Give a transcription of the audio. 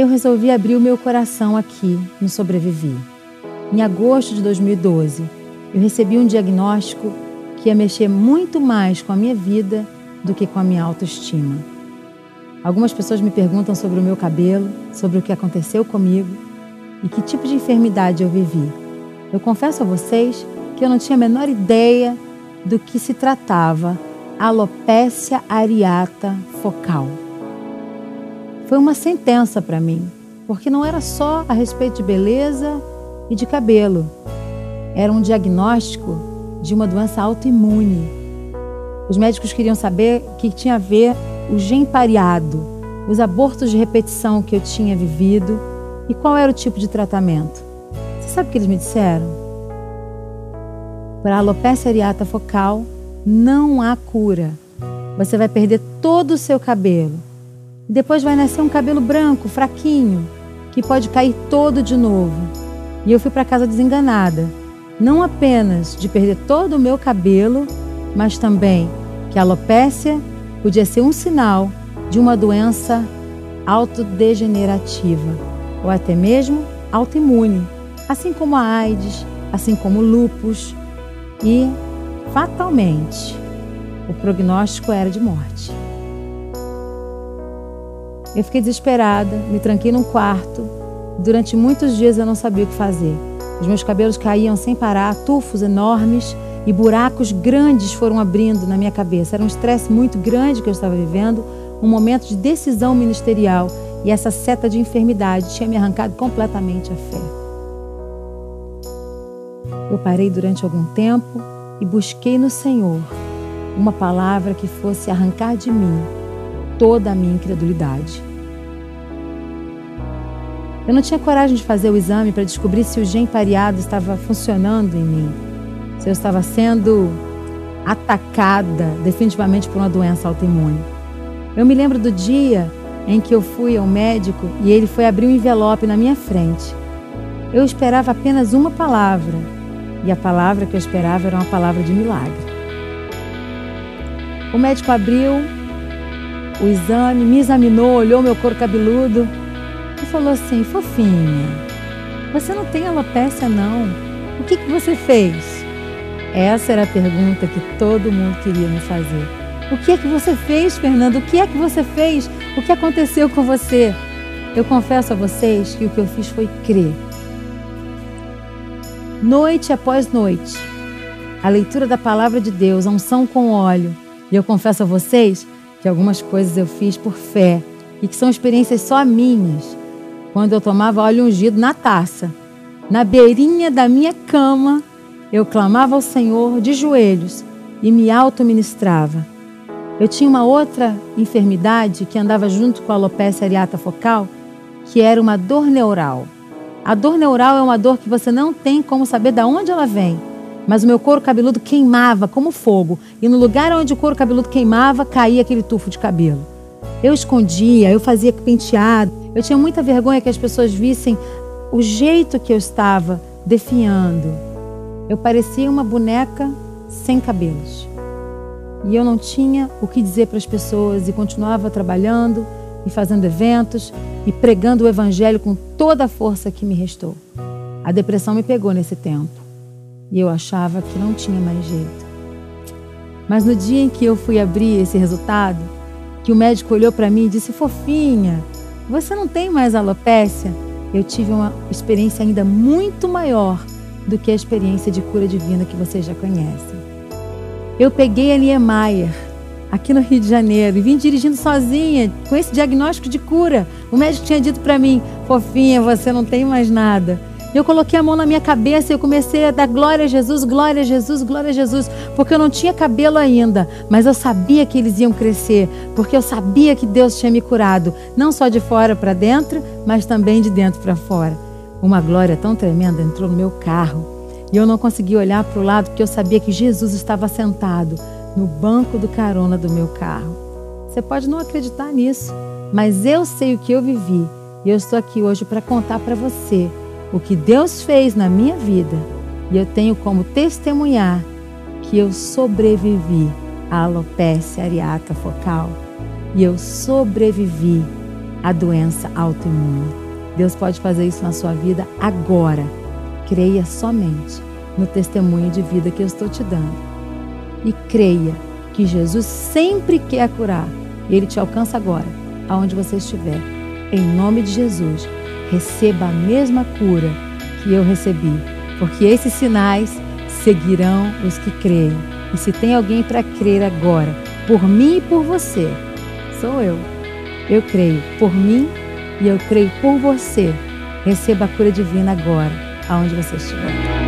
eu resolvi abrir o meu coração aqui no Sobrevivi. Em agosto de 2012, eu recebi um diagnóstico que ia mexer muito mais com a minha vida do que com a minha autoestima. Algumas pessoas me perguntam sobre o meu cabelo, sobre o que aconteceu comigo e que tipo de enfermidade eu vivi. Eu confesso a vocês que eu não tinha a menor ideia do que se tratava alopecia areata focal. Foi uma sentença para mim, porque não era só a respeito de beleza e de cabelo. Era um diagnóstico de uma doença autoimune. Os médicos queriam saber que tinha a ver o gene pareado, os abortos de repetição que eu tinha vivido e qual era o tipo de tratamento. Você sabe o que eles me disseram? Para a alopecia areata focal não há cura. Você vai perder todo o seu cabelo depois vai nascer um cabelo branco, fraquinho, que pode cair todo de novo. E eu fui para casa desenganada, não apenas de perder todo o meu cabelo, mas também que a alopécia podia ser um sinal de uma doença autodegenerativa ou até mesmo autoimune, assim como a AIDS, assim como o lúpus e fatalmente o prognóstico era de morte. Eu fiquei desesperada, me tranquei num quarto. Durante muitos dias eu não sabia o que fazer. Os meus cabelos caíam sem parar, tufos enormes e buracos grandes foram abrindo na minha cabeça. Era um estresse muito grande que eu estava vivendo, um momento de decisão ministerial e essa seta de enfermidade tinha me arrancado completamente a fé. Eu parei durante algum tempo e busquei no Senhor uma palavra que fosse arrancar de mim toda a minha incredulidade. Eu não tinha coragem de fazer o exame para descobrir se o gene pareado estava funcionando em mim, se eu estava sendo atacada definitivamente por uma doença autoimune. Eu me lembro do dia em que eu fui ao médico e ele foi abrir um envelope na minha frente. Eu esperava apenas uma palavra, e a palavra que eu esperava era uma palavra de milagre. O médico abriu o exame, me examinou, olhou meu couro cabeludo e falou assim: Fofinha, você não tem alopecia, não. O que, que você fez? Essa era a pergunta que todo mundo queria me fazer. O que é que você fez, Fernando? O que é que você fez? O que aconteceu com você? Eu confesso a vocês que o que eu fiz foi crer. Noite após noite, a leitura da palavra de Deus, a unção com óleo. E eu confesso a vocês que algumas coisas eu fiz por fé e que são experiências só minhas. Quando eu tomava óleo ungido na taça, na beirinha da minha cama, eu clamava ao Senhor de joelhos e me auto-ministrava. Eu tinha uma outra enfermidade que andava junto com a alopecia areata focal, que era uma dor neural. A dor neural é uma dor que você não tem como saber de onde ela vem mas o meu couro cabeludo queimava como fogo, e no lugar onde o couro cabeludo queimava, caía aquele tufo de cabelo. Eu escondia, eu fazia penteado, eu tinha muita vergonha que as pessoas vissem o jeito que eu estava definhando. Eu parecia uma boneca sem cabelos. E eu não tinha o que dizer para as pessoas e continuava trabalhando e fazendo eventos e pregando o evangelho com toda a força que me restou. A depressão me pegou nesse tempo. E eu achava que não tinha mais jeito. Mas no dia em que eu fui abrir esse resultado, que o médico olhou para mim e disse: Fofinha, você não tem mais alopecia? Eu tive uma experiência ainda muito maior do que a experiência de cura divina que vocês já conhecem. Eu peguei a Niemeyer aqui no Rio de Janeiro e vim dirigindo sozinha com esse diagnóstico de cura. O médico tinha dito para mim: Fofinha, você não tem mais nada. Eu coloquei a mão na minha cabeça e eu comecei a dar glória a Jesus, glória a Jesus, glória a Jesus, porque eu não tinha cabelo ainda, mas eu sabia que eles iam crescer, porque eu sabia que Deus tinha me curado, não só de fora para dentro, mas também de dentro para fora. Uma glória tão tremenda entrou no meu carro. E eu não consegui olhar para o lado porque eu sabia que Jesus estava sentado no banco do carona do meu carro. Você pode não acreditar nisso, mas eu sei o que eu vivi. E eu estou aqui hoje para contar para você o que Deus fez na minha vida e eu tenho como testemunhar que eu sobrevivi à alopecia areata focal e eu sobrevivi a doença autoimune. Deus pode fazer isso na sua vida agora. Creia somente no testemunho de vida que eu estou te dando. E creia que Jesus sempre quer curar. Ele te alcança agora, aonde você estiver. Em nome de Jesus, receba a mesma cura que eu recebi, porque esses sinais seguirão os que creem. E se tem alguém para crer agora, por mim e por você, sou eu. Eu creio por mim e eu creio por você. Receba a cura divina agora, aonde você estiver.